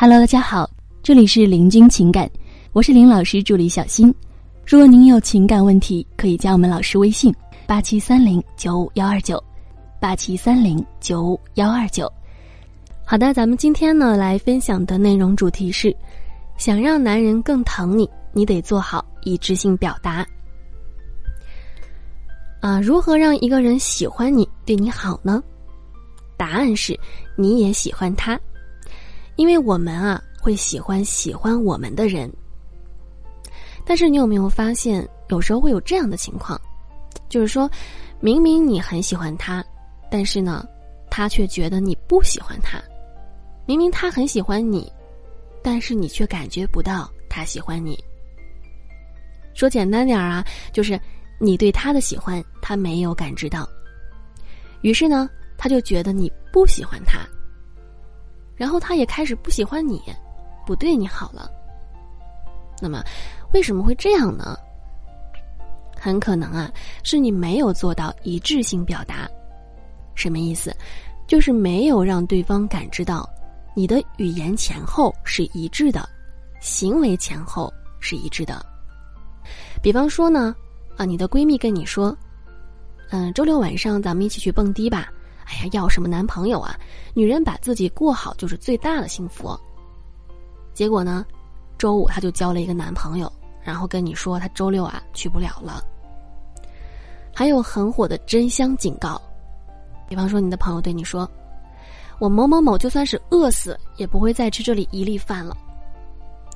Hello，大家好，这里是林君情感，我是林老师助理小新。如果您有情感问题，可以加我们老师微信：八七三零九五幺二九，八七三零九五幺二九。好的，咱们今天呢来分享的内容主题是：想让男人更疼你，你得做好一致性表达。啊，如何让一个人喜欢你、对你好呢？答案是，你也喜欢他。因为我们啊会喜欢喜欢我们的人，但是你有没有发现，有时候会有这样的情况，就是说，明明你很喜欢他，但是呢，他却觉得你不喜欢他；明明他很喜欢你，但是你却感觉不到他喜欢你。说简单点儿啊，就是你对他的喜欢，他没有感知到，于是呢，他就觉得你不喜欢他。然后他也开始不喜欢你，不对你好了。那么，为什么会这样呢？很可能啊，是你没有做到一致性表达。什么意思？就是没有让对方感知到你的语言前后是一致的，行为前后是一致的。比方说呢，啊，你的闺蜜跟你说：“嗯，周六晚上咱们一起去蹦迪吧。”哎呀，要什么男朋友啊？女人把自己过好就是最大的幸福。结果呢，周五她就交了一个男朋友，然后跟你说她周六啊去不了了。还有很火的真香警告，比方说你的朋友对你说：“我某某某就算是饿死也不会再吃这里一粒饭了。”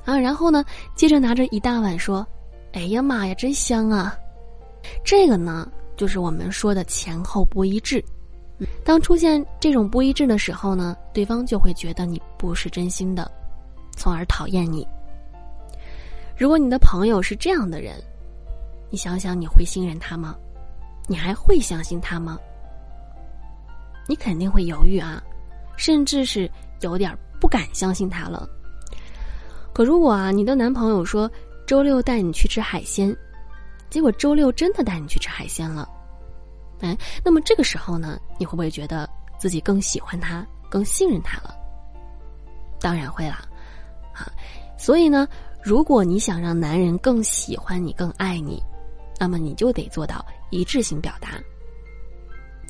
啊，然后呢，接着拿着一大碗说：“哎呀妈呀，真香啊！”这个呢，就是我们说的前后不一致。当出现这种不一致的时候呢，对方就会觉得你不是真心的，从而讨厌你。如果你的朋友是这样的人，你想想你会信任他吗？你还会相信他吗？你肯定会犹豫啊，甚至是有点不敢相信他了。可如果啊，你的男朋友说周六带你去吃海鲜，结果周六真的带你去吃海鲜了。哎，那么这个时候呢，你会不会觉得自己更喜欢他、更信任他了？当然会啦，啊，所以呢，如果你想让男人更喜欢你、更爱你，那么你就得做到一致性表达。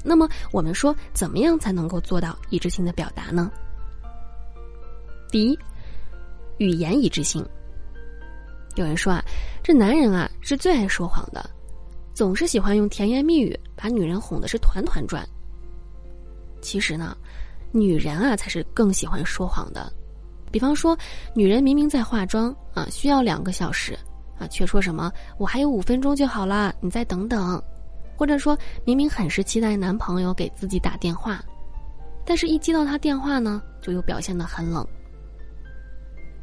那么我们说，怎么样才能够做到一致性的表达呢？第一，语言一致性。有人说啊，这男人啊是最爱说谎的。总是喜欢用甜言蜜语把女人哄的是团团转。其实呢，女人啊才是更喜欢说谎的。比方说，女人明明在化妆啊，需要两个小时啊，却说什么“我还有五分钟就好了，你再等等”，或者说明明很是期待男朋友给自己打电话，但是一接到他电话呢，就又表现的很冷。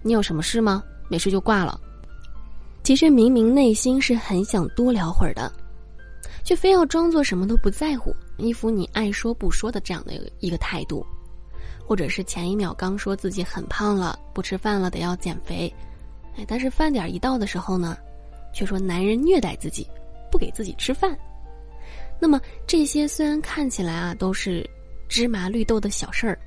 你有什么事吗？没事就挂了。其实明明内心是很想多聊会儿的。却非要装作什么都不在乎，一副你爱说不说的这样的一个态度，或者是前一秒刚说自己很胖了，不吃饭了，得要减肥，哎，但是饭点一到的时候呢，却说男人虐待自己，不给自己吃饭。那么这些虽然看起来啊都是芝麻绿豆的小事儿，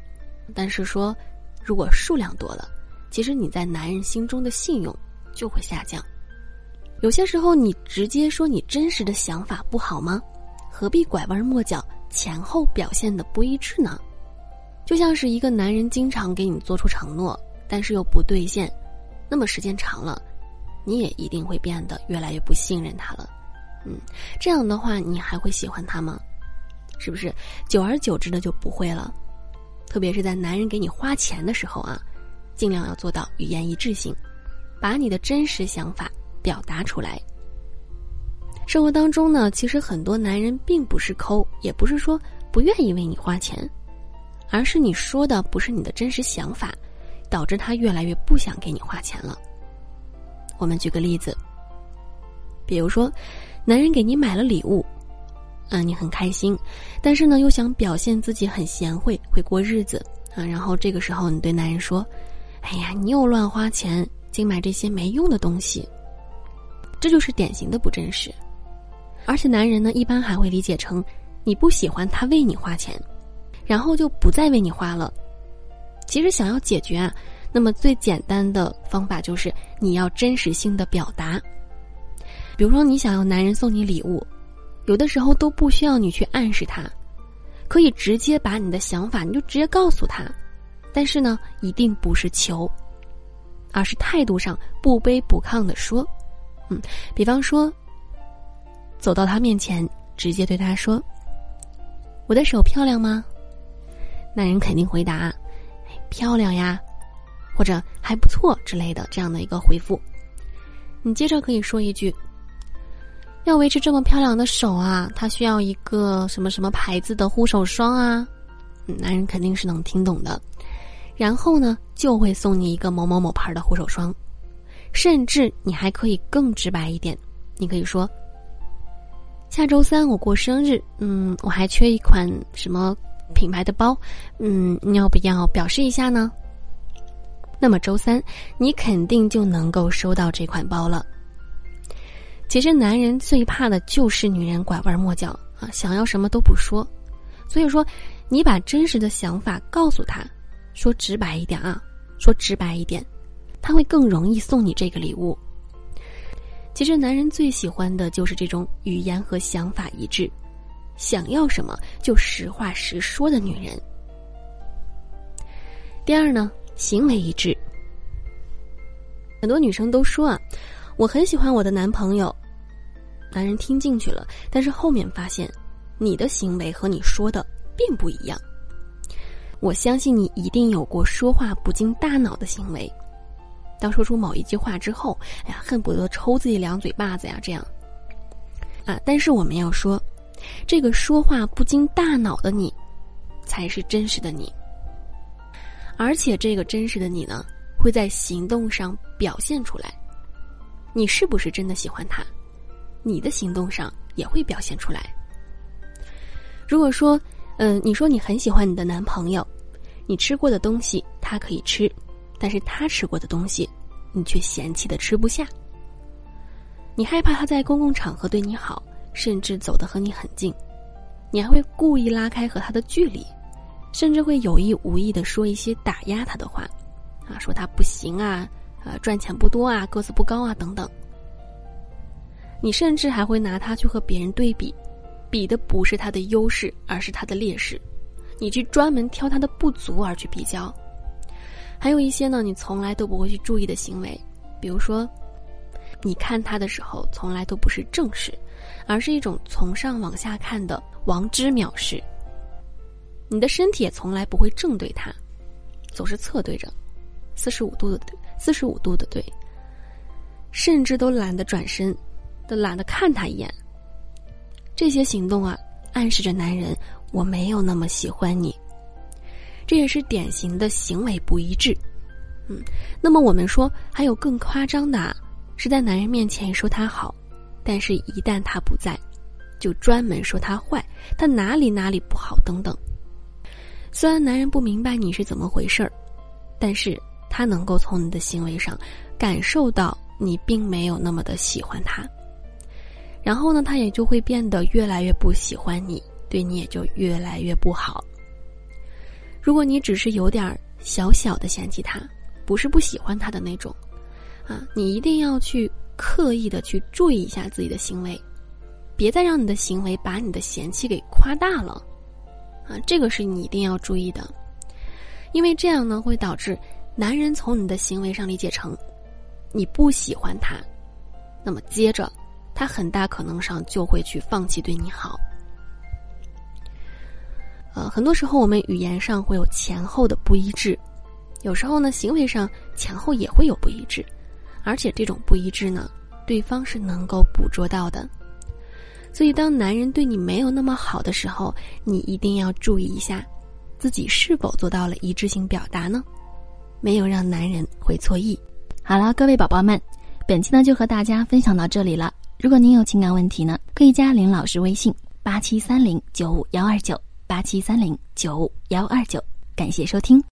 但是说如果数量多了，其实你在男人心中的信用就会下降。有些时候，你直接说你真实的想法不好吗？何必拐弯抹角，前后表现的不一致呢？就像是一个男人经常给你做出承诺，但是又不兑现，那么时间长了，你也一定会变得越来越不信任他了。嗯，这样的话，你还会喜欢他吗？是不是？久而久之的就不会了。特别是在男人给你花钱的时候啊，尽量要做到语言一致性，把你的真实想法。表达出来。生活当中呢，其实很多男人并不是抠，也不是说不愿意为你花钱，而是你说的不是你的真实想法，导致他越来越不想给你花钱了。我们举个例子，比如说，男人给你买了礼物，啊，你很开心，但是呢，又想表现自己很贤惠，会过日子啊，然后这个时候你对男人说：“哎呀，你又乱花钱，净买这些没用的东西。”这就是典型的不真实，而且男人呢，一般还会理解成你不喜欢他为你花钱，然后就不再为你花了。其实想要解决啊，那么最简单的方法就是你要真实性的表达。比如说，你想要男人送你礼物，有的时候都不需要你去暗示他，可以直接把你的想法，你就直接告诉他。但是呢，一定不是求，而是态度上不卑不亢的说。嗯，比方说，走到他面前，直接对他说：“我的手漂亮吗？”男人肯定回答：“漂亮呀。”或者还不错之类的这样的一个回复，你接着可以说一句：“要维持这么漂亮的手啊，他需要一个什么什么牌子的护手霜啊。”男人肯定是能听懂的，然后呢就会送你一个某某某牌的护手霜，甚至你还可以更直白一点，你可以说：“下周三我过生日，嗯，我还缺一款什么品牌的包，嗯，你要不要表示一下呢？”那么周三，你肯定就能够收到这款包了。其实男人最怕的就是女人拐弯抹角啊，想要什么都不说。所以说，你把真实的想法告诉他，说直白一点啊，说直白一点，他会更容易送你这个礼物。其实男人最喜欢的就是这种语言和想法一致，想要什么就实话实说的女人。第二呢？行为一致，很多女生都说啊，我很喜欢我的男朋友。男人听进去了，但是后面发现，你的行为和你说的并不一样。我相信你一定有过说话不经大脑的行为。当说出某一句话之后，哎呀，恨不得抽自己两嘴巴子呀，这样。啊，但是我们要说，这个说话不经大脑的你，才是真实的你。而且，这个真实的你呢，会在行动上表现出来。你是不是真的喜欢他？你的行动上也会表现出来。如果说，嗯，你说你很喜欢你的男朋友，你吃过的东西他可以吃，但是他吃过的东西，你却嫌弃的吃不下。你害怕他在公共场合对你好，甚至走得和你很近，你还会故意拉开和他的距离。甚至会有意无意的说一些打压他的话，啊，说他不行啊，呃，赚钱不多啊，个子不高啊，等等。你甚至还会拿他去和别人对比，比的不是他的优势，而是他的劣势。你去专门挑他的不足而去比较。还有一些呢，你从来都不会去注意的行为，比如说，你看他的时候从来都不是正视，而是一种从上往下看的王之藐视。你的身体也从来不会正对他，总是侧对着，四十五度的四十五度的对，甚至都懒得转身，都懒得看他一眼。这些行动啊，暗示着男人我没有那么喜欢你。这也是典型的行为不一致。嗯，那么我们说还有更夸张的，啊，是在男人面前说他好，但是一旦他不在，就专门说他坏，他哪里哪里不好等等。虽然男人不明白你是怎么回事儿，但是他能够从你的行为上感受到你并没有那么的喜欢他，然后呢，他也就会变得越来越不喜欢你，对你也就越来越不好。如果你只是有点小小的嫌弃他，不是不喜欢他的那种，啊，你一定要去刻意的去注意一下自己的行为，别再让你的行为把你的嫌弃给夸大了。啊，这个是你一定要注意的，因为这样呢会导致男人从你的行为上理解成你不喜欢他，那么接着他很大可能上就会去放弃对你好。呃，很多时候我们语言上会有前后的不一致，有时候呢行为上前后也会有不一致，而且这种不一致呢，对方是能够捕捉到的。所以，当男人对你没有那么好的时候，你一定要注意一下，自己是否做到了一致性表达呢？没有让男人会错意。好了，各位宝宝们，本期呢就和大家分享到这里了。如果您有情感问题呢，可以加林老师微信：八七三零九五幺二九八七三零九五幺二九。感谢收听。